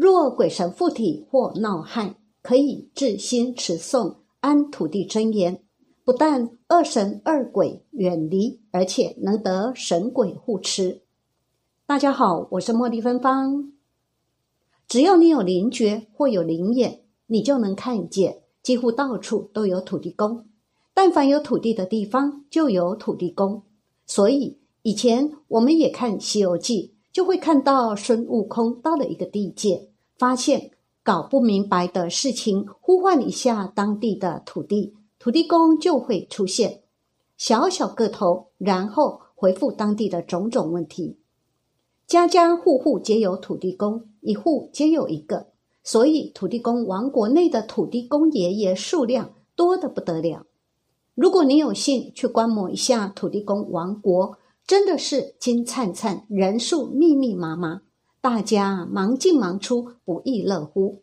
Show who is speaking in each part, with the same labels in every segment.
Speaker 1: 若鬼神附体或闹害，可以至心持诵安土地真言，不但恶神恶鬼远离，而且能得神鬼护持。大家好，我是茉莉芬芳。只要你有灵觉或有灵眼，你就能看见，几乎到处都有土地公。但凡有土地的地方，就有土地公。所以以前我们也看《西游记》。就会看到孙悟空到了一个地界，发现搞不明白的事情，呼唤一下当地的土地，土地公就会出现，小小个头，然后回复当地的种种问题。家家户户皆有土地公，一户皆有一个，所以土地公王国内的土地公爷爷数量多得不得了。如果你有幸去观摩一下土地公王国。真的是金灿灿，人数密密麻麻，大家忙进忙出，不亦乐乎。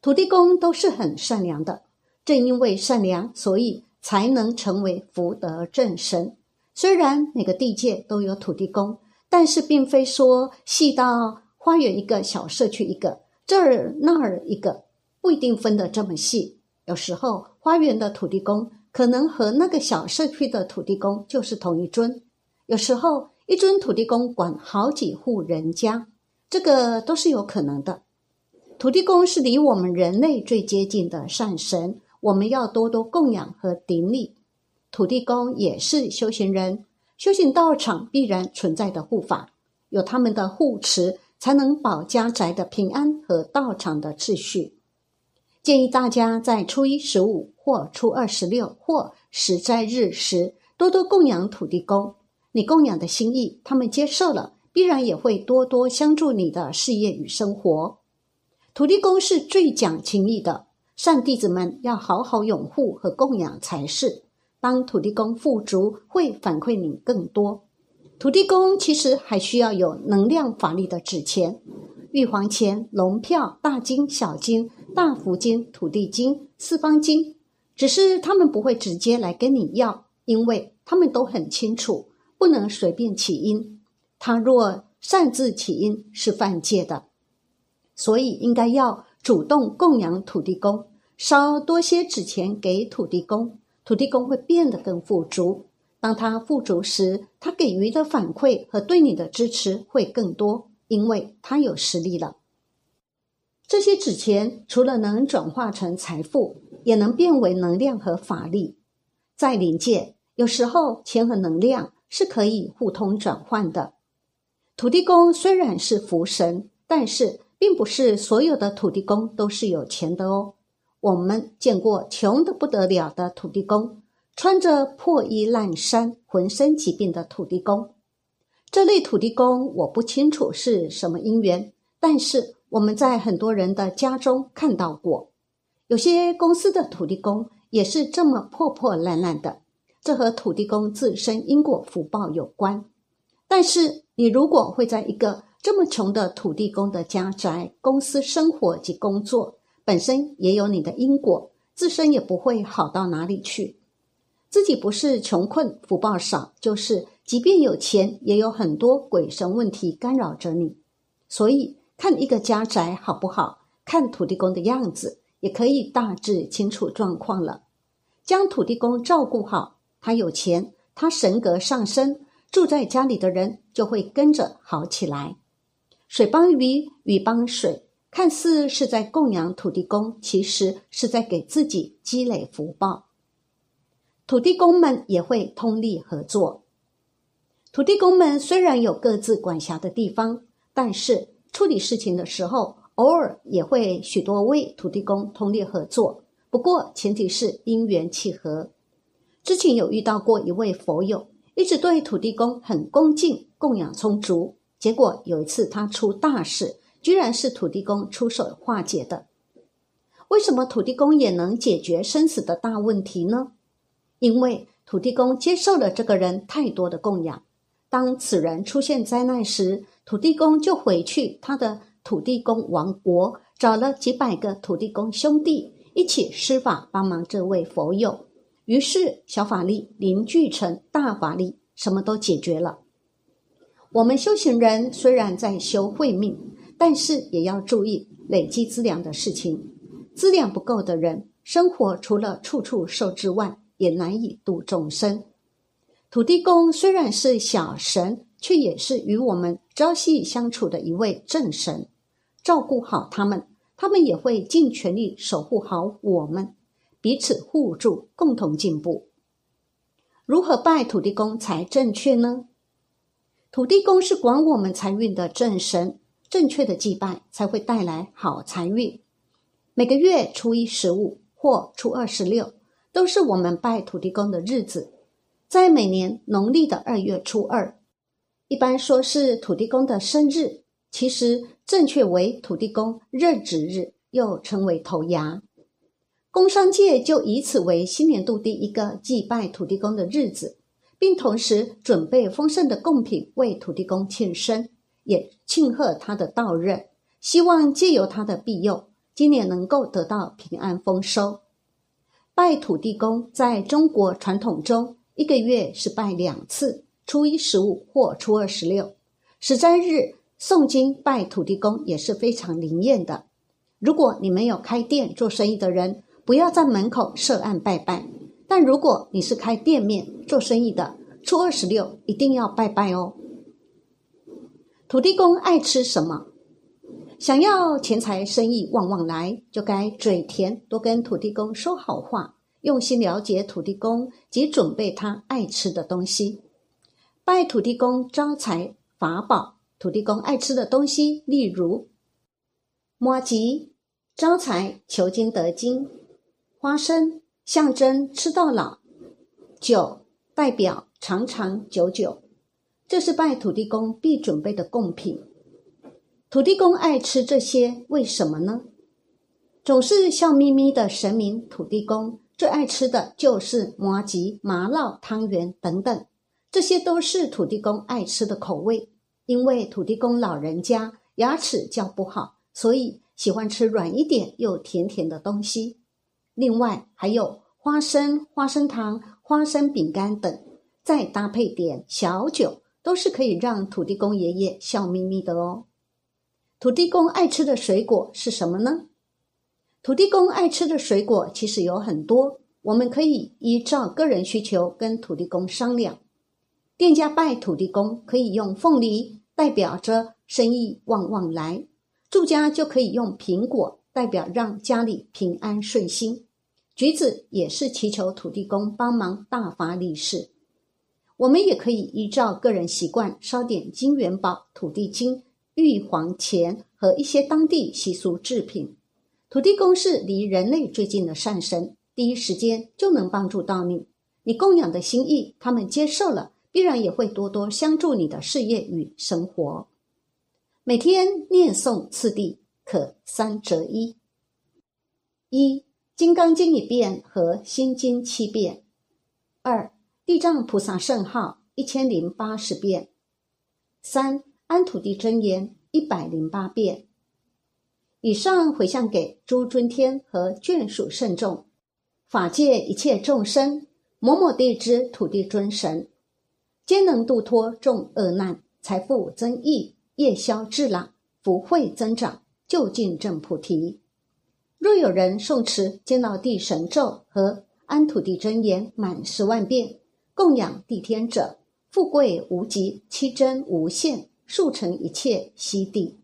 Speaker 1: 土地公都是很善良的，正因为善良，所以才能成为福德正神。虽然每个地界都有土地公，但是并非说细到花园一个小社区一个，这儿那儿一个，不一定分得这么细。有时候花园的土地公可能和那个小社区的土地公就是同一尊。有时候，一尊土地公管好几户人家，这个都是有可能的。土地公是离我们人类最接近的善神，我们要多多供养和顶礼。土地公也是修行人，修行道场必然存在的护法，有他们的护持，才能保家宅的平安和道场的秩序。建议大家在初一十五或初二十六或十斋日时，多多供养土地公。你供养的心意，他们接受了，必然也会多多相助你的事业与生活。土地公是最讲情义的，善弟子们要好好拥护和供养才是。当土地公富足，会反馈你更多。土地公其实还需要有能量法力的纸钱、玉皇钱、龙票、大金、小金、大福金、土地金、四方金，只是他们不会直接来跟你要，因为他们都很清楚。不能随便起因，他若擅自起因是犯戒的，所以应该要主动供养土地公，烧多些纸钱给土地公，土地公会变得更富足。当他富足时，他给予的反馈和对你的支持会更多，因为他有实力了。这些纸钱除了能转化成财富，也能变为能量和法力。在灵界，有时候钱和能量。是可以互通转换的。土地公虽然是福神，但是并不是所有的土地公都是有钱的哦。我们见过穷的不得了的土地公，穿着破衣烂衫、浑身疾病的土地公。这类土地公我不清楚是什么因缘，但是我们在很多人的家中看到过。有些公司的土地公也是这么破破烂烂的。这和土地公自身因果福报有关，但是你如果会在一个这么穷的土地公的家宅、公司生活及工作，本身也有你的因果，自身也不会好到哪里去。自己不是穷困福报少，就是即便有钱，也有很多鬼神问题干扰着你。所以看一个家宅好不好，看土地公的样子，也可以大致清楚状况了。将土地公照顾好。他有钱，他神格上升，住在家里的人就会跟着好起来。水帮鱼，鱼帮水，看似是在供养土地公，其实是在给自己积累福报。土地公们也会通力合作。土地公们虽然有各自管辖的地方，但是处理事情的时候，偶尔也会许多位土地公通力合作。不过前提是因缘契合。之前有遇到过一位佛友，一直对土地公很恭敬，供养充足。结果有一次他出大事，居然是土地公出手化解的。为什么土地公也能解决生死的大问题呢？因为土地公接受了这个人太多的供养。当此人出现灾难时，土地公就回去他的土地公王国，找了几百个土地公兄弟一起施法帮忙这位佛友。于是，小法力凝聚成大法力，什么都解决了。我们修行人虽然在修慧命，但是也要注意累积资粮的事情。资粮不够的人，生活除了处处受制外，也难以度众生。土地公虽然是小神，却也是与我们朝夕相处的一位正神。照顾好他们，他们也会尽全力守护好我们，彼此互助，共同进步。如何拜土地公才正确呢？土地公是管我们财运的正神，正确的祭拜才会带来好财运。每个月初一、十五或初二、十六，都是我们拜土地公的日子。在每年农历的二月初二，一般说是土地公的生日，其实正确为土地公任职日，又称为头牙。工商界就以此为新年度第一个祭拜土地公的日子，并同时准备丰盛的贡品为土地公庆生，也庆贺他的到任，希望借由他的庇佑，今年能够得到平安丰收。拜土地公在中国传统中。一个月是拜两次，初一十五或初二十六。十斋日诵经拜土地公也是非常灵验的。如果你没有开店做生意的人，不要在门口设案拜拜。但如果你是开店面做生意的，初二十六一定要拜拜哦。土地公爱吃什么？想要钱财生意旺旺来，就该嘴甜，多跟土地公说好话。用心了解土地公及准备他爱吃的东西，拜土地公招财法宝。土地公爱吃的东西，例如麻吉招财求金得金，花生象征吃到老，酒代表长长久久。这是拜土地公必准备的贡品。土地公爱吃这些，为什么呢？总是笑眯眯的神明土地公。最爱吃的就是麻吉、麻烙、汤圆等等，这些都是土地公爱吃的口味。因为土地公老人家牙齿较不好，所以喜欢吃软一点又甜甜的东西。另外还有花生、花生糖、花生饼干等，再搭配点小酒，都是可以让土地公爷爷笑眯眯的哦。土地公爱吃的水果是什么呢？土地公爱吃的水果其实有很多，我们可以依照个人需求跟土地公商量。店家拜土地公可以用凤梨，代表着生意旺旺来；住家就可以用苹果，代表让家里平安顺心。橘子也是祈求土地公帮忙大发利市。我们也可以依照个人习惯烧点金元宝、土地金、玉皇钱和一些当地习俗制品。土地公是离人类最近的善神，第一时间就能帮助到你。你供养的心意，他们接受了，必然也会多多相助你的事业与生活。每天念诵次第，可三折一：一《金刚经》一遍和《心经》七遍；二《地藏菩萨圣号》一千零八十遍；三《安土地真言》一百零八遍。以上回向给诸尊天和眷属圣众，法界一切众生，某某地之土地尊神，皆能度脱众恶难，财富增益，业消至朗，福慧增长，就近正菩提。若有人诵持见到地神咒和安土地真言满十万遍，供养地天者，富贵无极，七真无限，速成一切悉地。